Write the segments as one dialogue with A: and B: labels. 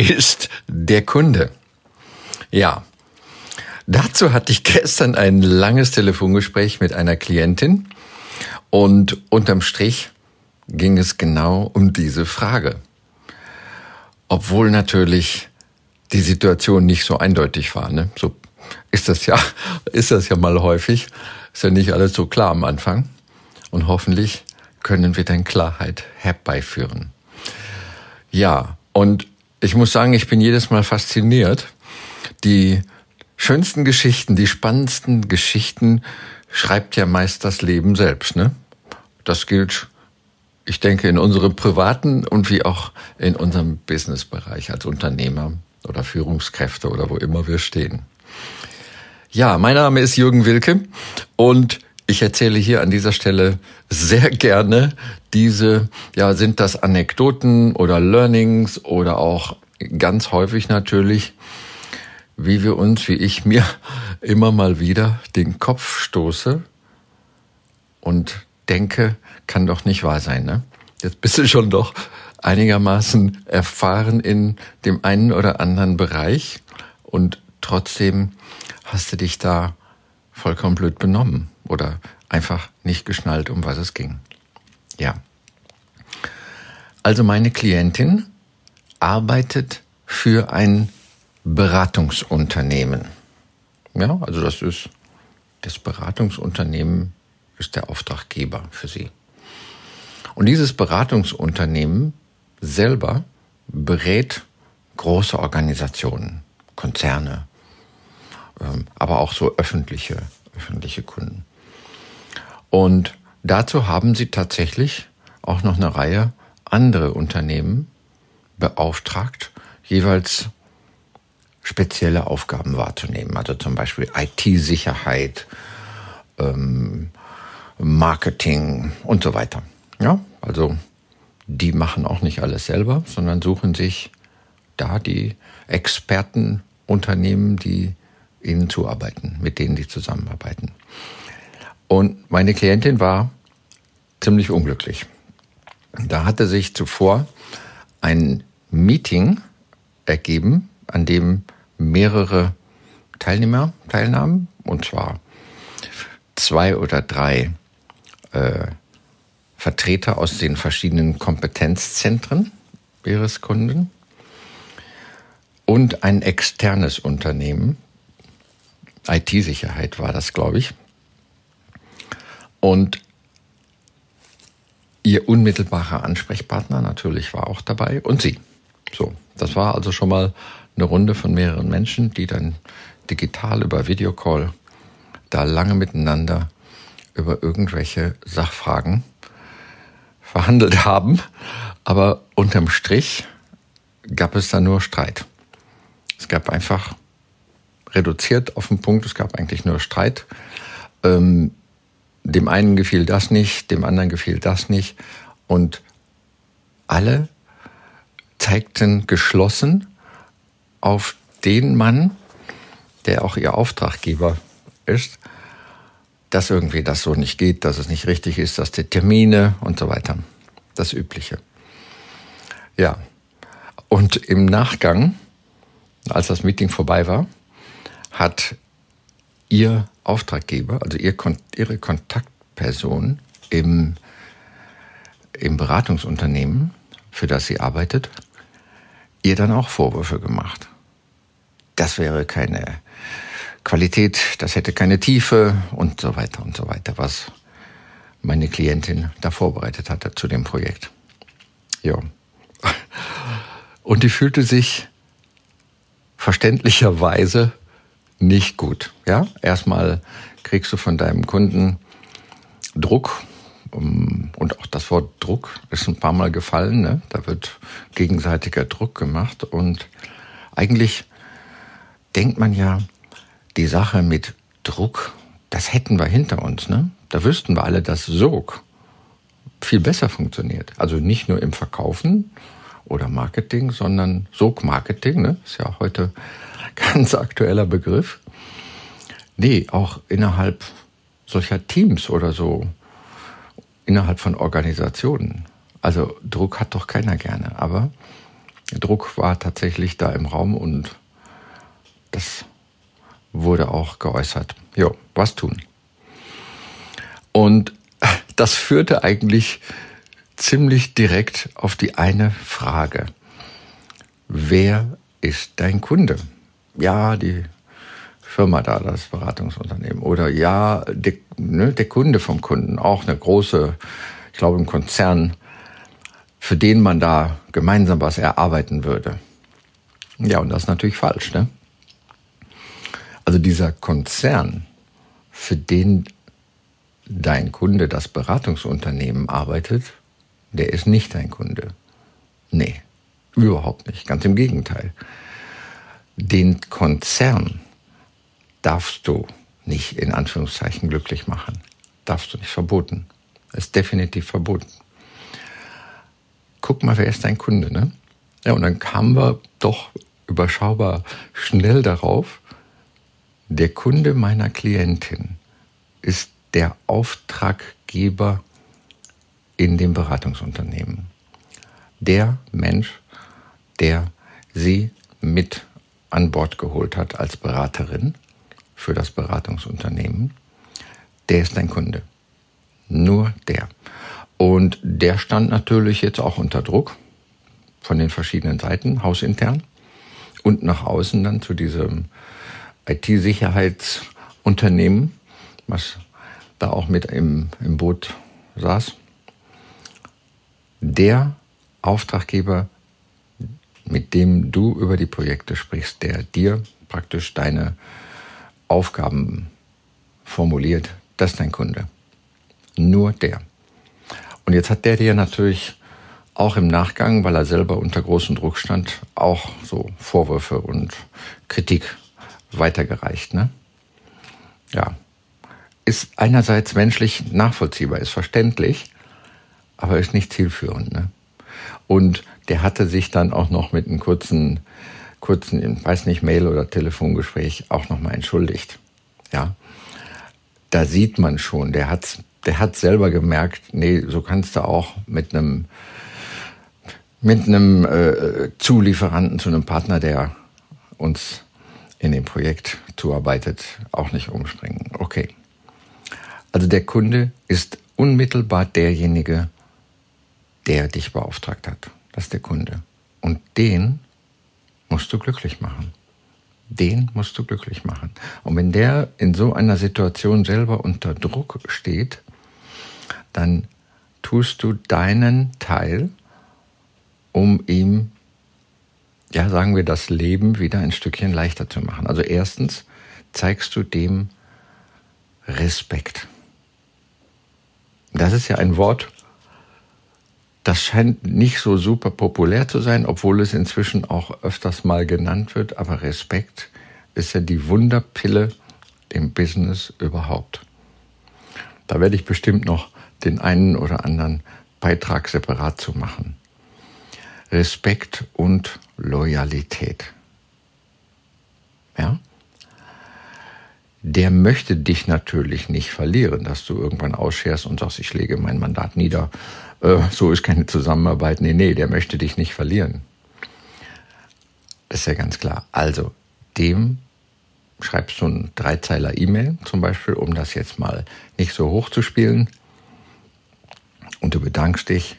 A: ist der Kunde? Ja, dazu hatte ich gestern ein langes Telefongespräch mit einer Klientin und unterm Strich ging es genau um diese Frage. Obwohl natürlich die Situation nicht so eindeutig war. Ne? So ist das ja, ist das ja mal häufig. Ist ja nicht alles so klar am Anfang. Und hoffentlich können wir dann Klarheit herbeiführen. Ja, und ich muss sagen, ich bin jedes Mal fasziniert. Die schönsten Geschichten, die spannendsten Geschichten schreibt ja meist das Leben selbst, ne? Das gilt, ich denke, in unserem privaten und wie auch in unserem Businessbereich als Unternehmer oder Führungskräfte oder wo immer wir stehen. Ja, mein Name ist Jürgen Wilke und ich erzähle hier an dieser Stelle sehr gerne diese, ja, sind das Anekdoten oder Learnings oder auch ganz häufig natürlich, wie wir uns, wie ich mir immer mal wieder den Kopf stoße und denke, kann doch nicht wahr sein, ne? Jetzt bist du schon doch einigermaßen erfahren in dem einen oder anderen Bereich und trotzdem hast du dich da vollkommen blöd benommen oder einfach nicht geschnallt, um was es ging. Ja. Also meine Klientin arbeitet für ein Beratungsunternehmen. Ja, also das ist das Beratungsunternehmen ist der Auftraggeber für sie. Und dieses Beratungsunternehmen selber berät große Organisationen, Konzerne, ähm, aber auch so öffentliche, öffentliche Kunden. Und dazu haben sie tatsächlich auch noch eine Reihe andere Unternehmen beauftragt, jeweils spezielle Aufgaben wahrzunehmen. Also zum Beispiel IT-Sicherheit, ähm, Marketing und so weiter. Ja, also die machen auch nicht alles selber, sondern suchen sich da die Expertenunternehmen, die ihnen zuarbeiten, mit denen die zusammenarbeiten. Und meine Klientin war ziemlich unglücklich. Da hatte sich zuvor ein Meeting ergeben, an dem mehrere Teilnehmer teilnahmen, und zwar zwei oder drei äh, Vertreter aus den verschiedenen Kompetenzzentren ihres Kunden und ein externes Unternehmen, IT-Sicherheit war das, glaube ich, und ihr unmittelbarer Ansprechpartner natürlich war auch dabei und sie. So, das war also schon mal eine Runde von mehreren Menschen, die dann digital über Videocall da lange miteinander über irgendwelche Sachfragen verhandelt haben. Aber unterm Strich gab es da nur Streit. Es gab einfach reduziert auf den Punkt, es gab eigentlich nur Streit. Ähm, dem einen gefiel das nicht, dem anderen gefiel das nicht. Und alle zeigten geschlossen auf den Mann, der auch ihr Auftraggeber ist, dass irgendwie das so nicht geht, dass es nicht richtig ist, dass die Termine und so weiter. Das Übliche. Ja. Und im Nachgang, als das Meeting vorbei war, hat ihr Auftraggeber, also ihr, ihre Kontaktperson im, im Beratungsunternehmen, für das sie arbeitet, ihr dann auch Vorwürfe gemacht. Das wäre keine Qualität, das hätte keine Tiefe und so weiter und so weiter, was meine Klientin da vorbereitet hatte zu dem Projekt. Ja. Und die fühlte sich verständlicherweise nicht gut. Ja, erstmal kriegst du von deinem Kunden Druck. Und auch das Wort Druck ist ein paar Mal gefallen. Ne? Da wird gegenseitiger Druck gemacht. Und eigentlich denkt man ja, die Sache mit Druck, das hätten wir hinter uns. Ne? Da wüssten wir alle, dass Sog viel besser funktioniert. Also nicht nur im Verkaufen oder Marketing, sondern Sog-Marketing, ne? ist ja heute ganz aktueller Begriff. Nee, auch innerhalb solcher Teams oder so, innerhalb von Organisationen. Also Druck hat doch keiner gerne, aber Druck war tatsächlich da im Raum und das wurde auch geäußert. Jo, was tun? Und das führte eigentlich ziemlich direkt auf die eine Frage. Wer ist dein Kunde? Ja, die Firma da, das Beratungsunternehmen. Oder ja, der, ne, der Kunde vom Kunden, auch eine große, ich glaube im Konzern, für den man da gemeinsam was erarbeiten würde. Ja, und das ist natürlich falsch. Ne? Also dieser Konzern, für den dein Kunde, das Beratungsunternehmen arbeitet, der ist nicht dein Kunde. Nee, überhaupt nicht. Ganz im Gegenteil. Den Konzern darfst du nicht in Anführungszeichen glücklich machen. Darfst du nicht verboten. Ist definitiv verboten. Guck mal, wer ist dein Kunde, ne? Ja, und dann kamen wir doch überschaubar schnell darauf, der Kunde meiner Klientin ist der Auftraggeber in dem Beratungsunternehmen. Der Mensch, der sie mit an Bord geholt hat als Beraterin für das Beratungsunternehmen, der ist dein Kunde. Nur der. Und der stand natürlich jetzt auch unter Druck von den verschiedenen Seiten, hausintern und nach außen dann zu diesem IT-Sicherheitsunternehmen, was da auch mit im, im Boot saß. Der Auftraggeber, mit dem du über die Projekte sprichst, der dir praktisch deine Aufgaben formuliert, das ist dein Kunde. Nur der. Und jetzt hat der dir natürlich auch im Nachgang, weil er selber unter großem Druck stand, auch so Vorwürfe und Kritik weitergereicht. Ne? Ja, ist einerseits menschlich nachvollziehbar, ist verständlich, aber ist nicht zielführend. Ne? Und der hatte sich dann auch noch mit einem kurzen, kurzen, weiß nicht, Mail oder Telefongespräch auch nochmal entschuldigt. Ja, da sieht man schon, der hat, der hat selber gemerkt, nee, so kannst du auch mit einem, mit einem äh, Zulieferanten zu einem Partner, der uns in dem Projekt zuarbeitet, auch nicht umspringen. Okay. Also der Kunde ist unmittelbar derjenige, der dich beauftragt hat. Das ist der Kunde. Und den musst du glücklich machen. Den musst du glücklich machen. Und wenn der in so einer Situation selber unter Druck steht, dann tust du deinen Teil, um ihm ja, sagen wir, das Leben wieder ein Stückchen leichter zu machen. Also erstens zeigst du dem Respekt. Das ist ja ein Wort, das scheint nicht so super populär zu sein, obwohl es inzwischen auch öfters mal genannt wird. Aber Respekt ist ja die Wunderpille im Business überhaupt. Da werde ich bestimmt noch den einen oder anderen Beitrag separat zu machen. Respekt und Loyalität. Ja? Der möchte dich natürlich nicht verlieren, dass du irgendwann ausscherst und sagst, ich lege mein Mandat nieder. Äh, so ist keine Zusammenarbeit. Nee, nee, der möchte dich nicht verlieren. Das ist ja ganz klar. Also, dem schreibst du einen Dreizeiler E-Mail zum Beispiel, um das jetzt mal nicht so hoch zu spielen. Und du bedankst dich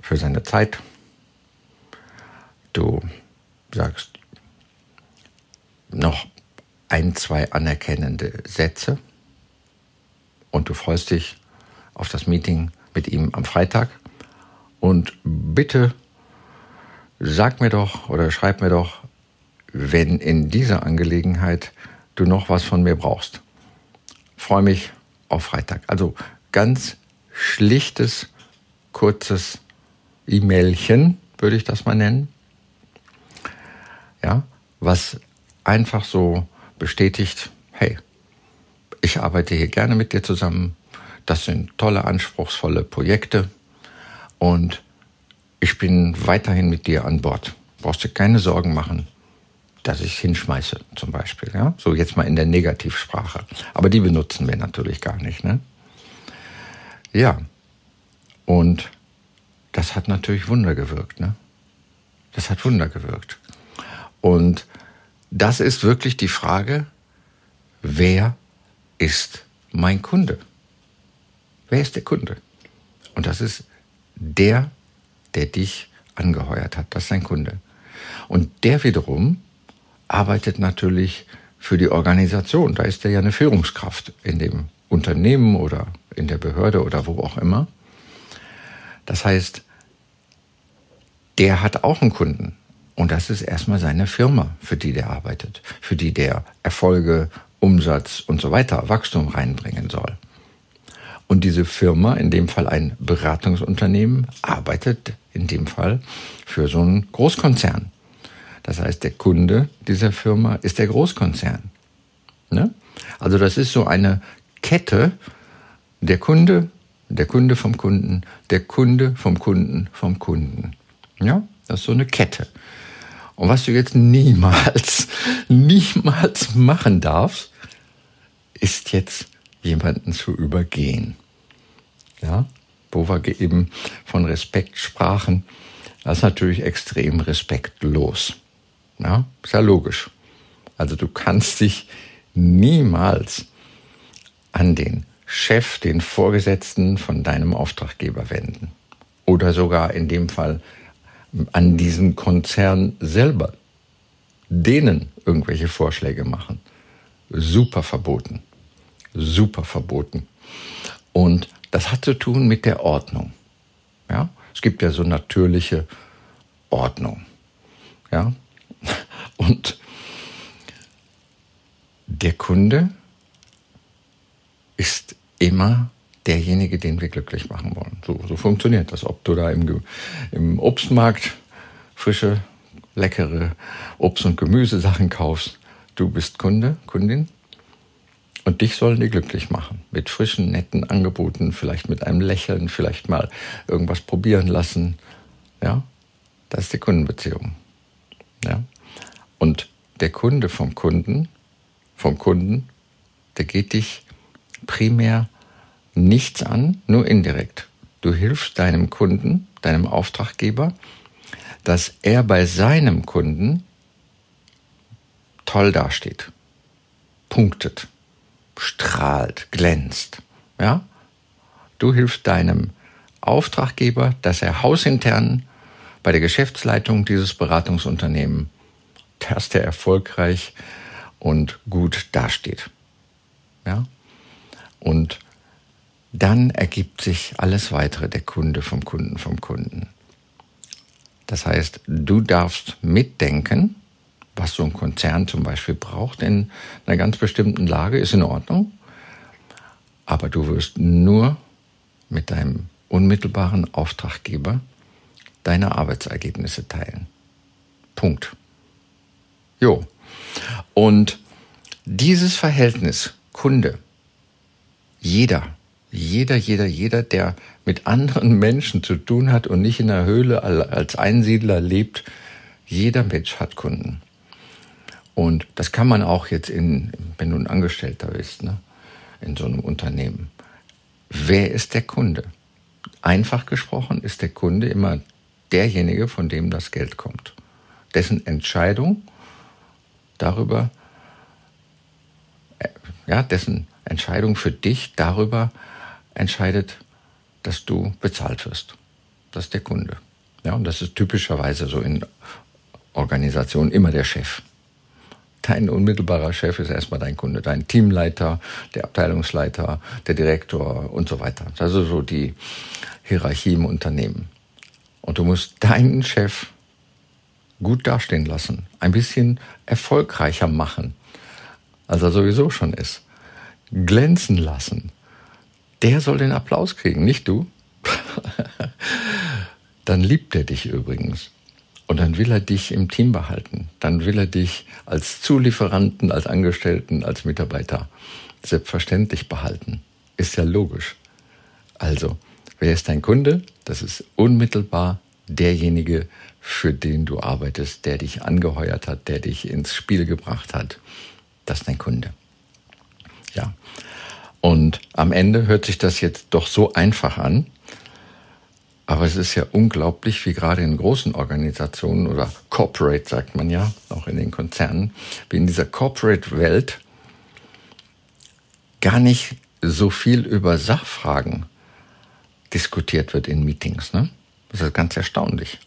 A: für seine Zeit, du sagst noch ein, zwei anerkennende Sätze und du freust dich auf das Meeting mit ihm am Freitag. Und bitte sag mir doch oder schreib mir doch, wenn in dieser Angelegenheit du noch was von mir brauchst. Freue mich auf Freitag. Also ganz schlichtes, kurzes E-Mailchen, würde ich das mal nennen. Ja, was einfach so bestätigt, hey, ich arbeite hier gerne mit dir zusammen. Das sind tolle, anspruchsvolle Projekte und ich bin weiterhin mit dir an Bord. Brauchst du keine Sorgen machen, dass ich hinschmeiße, zum Beispiel. Ja? So jetzt mal in der Negativsprache. Aber die benutzen wir natürlich gar nicht. Ne? Ja, und das hat natürlich Wunder gewirkt. Ne? Das hat Wunder gewirkt. Und das ist wirklich die Frage, wer ist mein Kunde? Wer ist der Kunde? Und das ist der, der dich angeheuert hat. Das ist dein Kunde. Und der wiederum arbeitet natürlich für die Organisation. Da ist er ja eine Führungskraft in dem Unternehmen oder in der Behörde oder wo auch immer. Das heißt, der hat auch einen Kunden. Und das ist erstmal seine Firma, für die der arbeitet, für die der Erfolge, Umsatz und so weiter, Wachstum reinbringen soll. Und diese Firma, in dem Fall ein Beratungsunternehmen, arbeitet in dem Fall für so einen Großkonzern. Das heißt, der Kunde dieser Firma ist der Großkonzern. Ne? Also das ist so eine Kette, der Kunde, der Kunde vom Kunden, der Kunde vom Kunden vom Kunden. Ja, das ist so eine Kette. Und was du jetzt niemals, niemals machen darfst, ist jetzt jemanden zu übergehen. Ja, wo wir eben von Respekt sprachen, das ist natürlich extrem respektlos. Ja, ist ja logisch. Also du kannst dich niemals an den Chef, den Vorgesetzten von deinem Auftraggeber wenden. Oder sogar in dem Fall an diesen Konzern selber. Denen irgendwelche Vorschläge machen. Super verboten. Super verboten. Und das hat zu tun mit der Ordnung. Ja? Es gibt ja so natürliche Ordnung. Ja? Und der Kunde ist immer derjenige, den wir glücklich machen wollen. So, so funktioniert das. Ob du da im, im Obstmarkt frische, leckere Obst- und Gemüsesachen kaufst, du bist Kunde, Kundin. Und dich sollen die glücklich machen. Mit frischen, netten Angeboten, vielleicht mit einem Lächeln, vielleicht mal irgendwas probieren lassen. Ja, das ist die Kundenbeziehung. Ja. Und der Kunde vom Kunden, vom Kunden, der geht dich primär nichts an, nur indirekt. Du hilfst deinem Kunden, deinem Auftraggeber, dass er bei seinem Kunden toll dasteht, punktet, strahlt, glänzt. Ja? Du hilfst deinem Auftraggeber, dass er hausintern bei der Geschäftsleitung dieses Beratungsunternehmens, dass der erfolgreich und gut dasteht. Ja? Und dann ergibt sich alles weitere, der Kunde vom Kunden vom Kunden. Das heißt, du darfst mitdenken, was so ein Konzern zum Beispiel braucht in einer ganz bestimmten Lage, ist in Ordnung. Aber du wirst nur mit deinem unmittelbaren Auftraggeber deine Arbeitsergebnisse teilen. Punkt. Jo. Und dieses Verhältnis Kunde, jeder jeder, jeder, jeder, der mit anderen Menschen zu tun hat und nicht in der Höhle als Einsiedler lebt, jeder Mensch hat Kunden. Und das kann man auch jetzt in, wenn du ein Angestellter bist, ne, in so einem Unternehmen. Wer ist der Kunde? Einfach gesprochen ist der Kunde immer derjenige, von dem das Geld kommt. Dessen Entscheidung darüber, äh, ja, dessen Entscheidung für dich darüber, entscheidet, dass du bezahlt wirst. Das ist der Kunde. Ja, und das ist typischerweise so in Organisationen immer der Chef. Dein unmittelbarer Chef ist erstmal dein Kunde, dein Teamleiter, der Abteilungsleiter, der Direktor und so weiter. Das ist so die Hierarchie im Unternehmen. Und du musst deinen Chef gut dastehen lassen, ein bisschen erfolgreicher machen, als er sowieso schon ist, glänzen lassen, der soll den Applaus kriegen, nicht du. Dann liebt er dich übrigens. Und dann will er dich im Team behalten. Dann will er dich als Zulieferanten, als Angestellten, als Mitarbeiter selbstverständlich behalten. Ist ja logisch. Also, wer ist dein Kunde? Das ist unmittelbar derjenige, für den du arbeitest, der dich angeheuert hat, der dich ins Spiel gebracht hat. Das ist dein Kunde. Ja. Und am Ende hört sich das jetzt doch so einfach an. Aber es ist ja unglaublich, wie gerade in großen Organisationen oder Corporate, sagt man ja, auch in den Konzernen, wie in dieser Corporate-Welt gar nicht so viel über Sachfragen diskutiert wird in Meetings. Ne? Das ist ganz erstaunlich.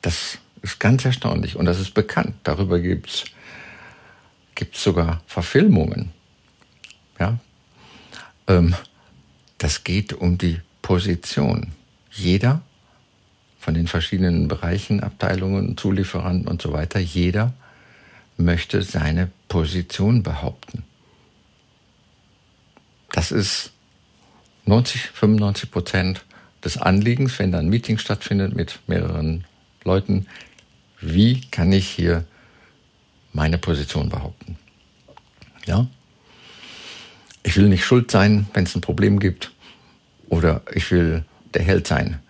A: Das ist ganz erstaunlich und das ist bekannt. Darüber gibt es gibt's sogar Verfilmungen. Ja? Ähm, das geht um die Position. Jeder von den verschiedenen Bereichen, Abteilungen, Zulieferanten und so weiter, jeder möchte seine Position behaupten. Das ist 90, 95 Prozent des Anliegens, wenn da ein Meeting stattfindet mit mehreren Leuten. Wie kann ich hier meine Position behaupten? Ja? Ich will nicht schuld sein, wenn es ein Problem gibt. Oder ich will der Held sein,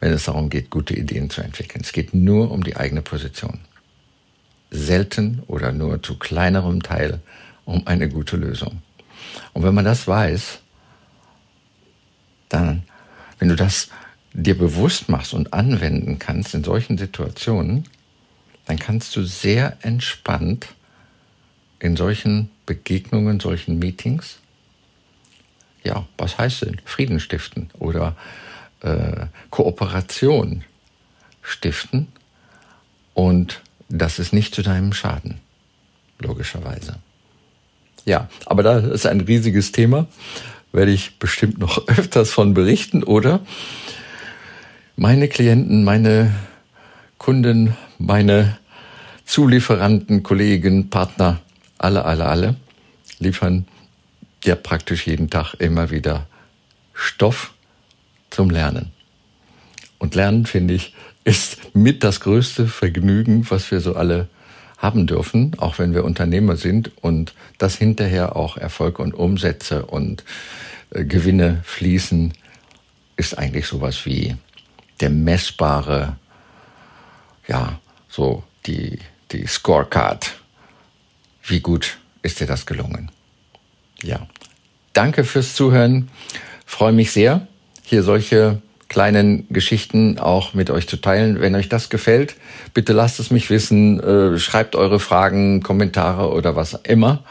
A: wenn es darum geht, gute Ideen zu entwickeln. Es geht nur um die eigene Position. Selten oder nur zu kleinerem Teil um eine gute Lösung. Und wenn man das weiß, dann, wenn du das dir bewusst machst und anwenden kannst in solchen Situationen, dann kannst du sehr entspannt in solchen Begegnungen, solchen Meetings, ja, was heißt denn? Frieden stiften oder äh, Kooperation stiften. Und das ist nicht zu deinem Schaden, logischerweise. Ja, aber da ist ein riesiges Thema, werde ich bestimmt noch öfters von berichten oder meine Klienten, meine Kunden, meine Zulieferanten, Kollegen, Partner, alle, alle, alle liefern ja praktisch jeden Tag immer wieder Stoff zum Lernen. Und Lernen, finde ich, ist mit das größte Vergnügen, was wir so alle haben dürfen, auch wenn wir Unternehmer sind und das hinterher auch Erfolg und Umsätze und äh, Gewinne fließen, ist eigentlich sowas wie der messbare, ja, so die, die Scorecard. Wie gut ist dir das gelungen? Ja. Danke fürs Zuhören. Freue mich sehr, hier solche kleinen Geschichten auch mit euch zu teilen. Wenn euch das gefällt, bitte lasst es mich wissen. Äh, schreibt eure Fragen, Kommentare oder was immer.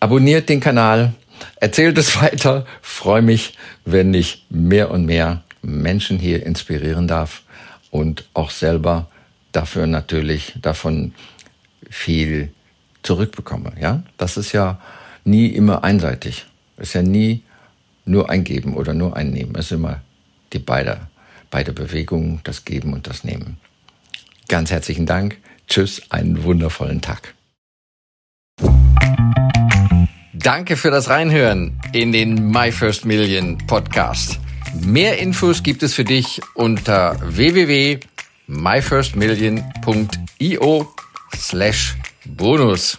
A: Abonniert den Kanal, erzählt es weiter. Freue mich, wenn ich mehr und mehr Menschen hier inspirieren darf und auch selber dafür natürlich davon viel zurückbekomme. Ja, das ist ja nie immer einseitig. Es ist ja nie nur ein Geben oder nur ein Nehmen. Es ist immer die beide, beide Bewegungen, das Geben und das Nehmen. Ganz herzlichen Dank. Tschüss, einen wundervollen Tag. Danke für das Reinhören in den My First Million Podcast. Mehr Infos gibt es für dich unter www.myfirstmillion.io slash bonus.